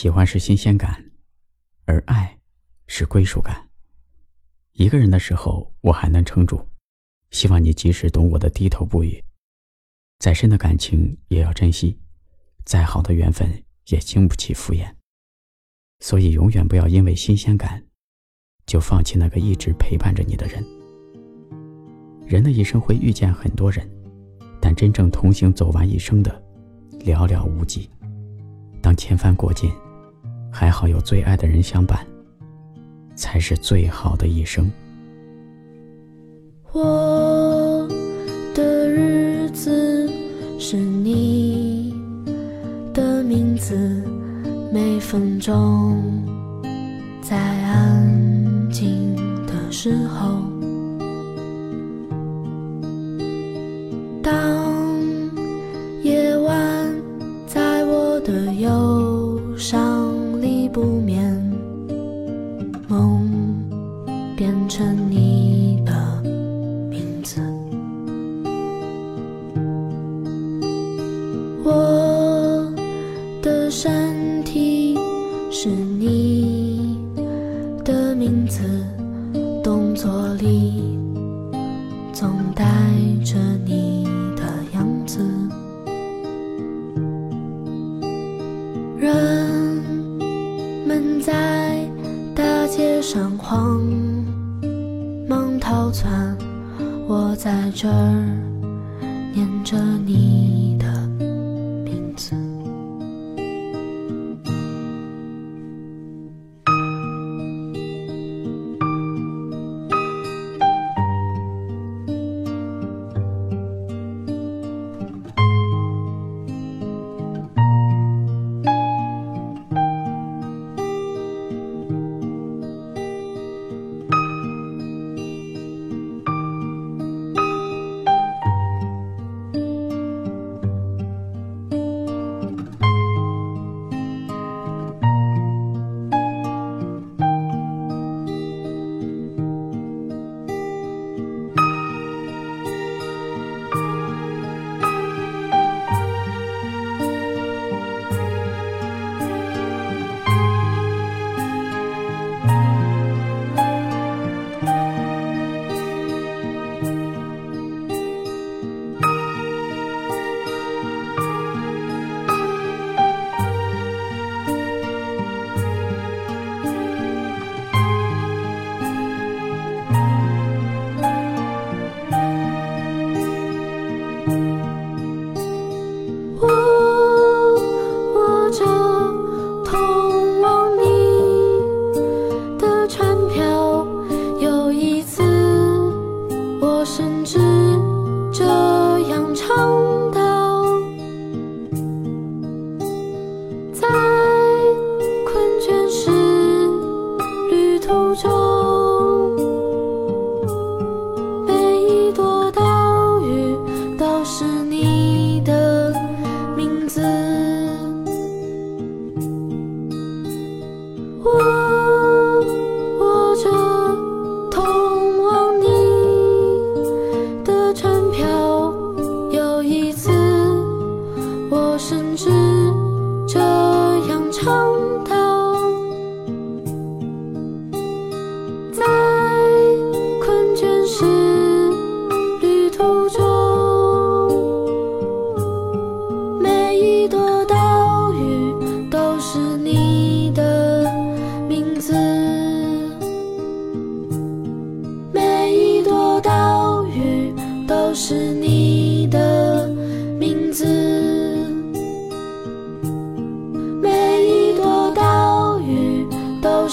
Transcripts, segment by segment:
喜欢是新鲜感，而爱是归属感。一个人的时候，我还能撑住，希望你及时懂我的低头不语。再深的感情也要珍惜，再好的缘分也经不起敷衍。所以，永远不要因为新鲜感，就放弃那个一直陪伴着你的人。人的一生会遇见很多人，但真正同行走完一生的，寥寥无几。当千帆过尽，还好有最爱的人相伴，才是最好的一生。我的日子是你的名字。每分钟，在安静的时候，当不眠，梦变成你的名字，我的身体。是你的名字，动作里总带着你的样子。人街上慌忙逃窜，我在这儿念着你的。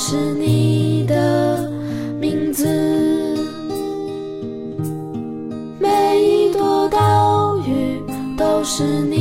是你的名字。每一朵岛屿都是你。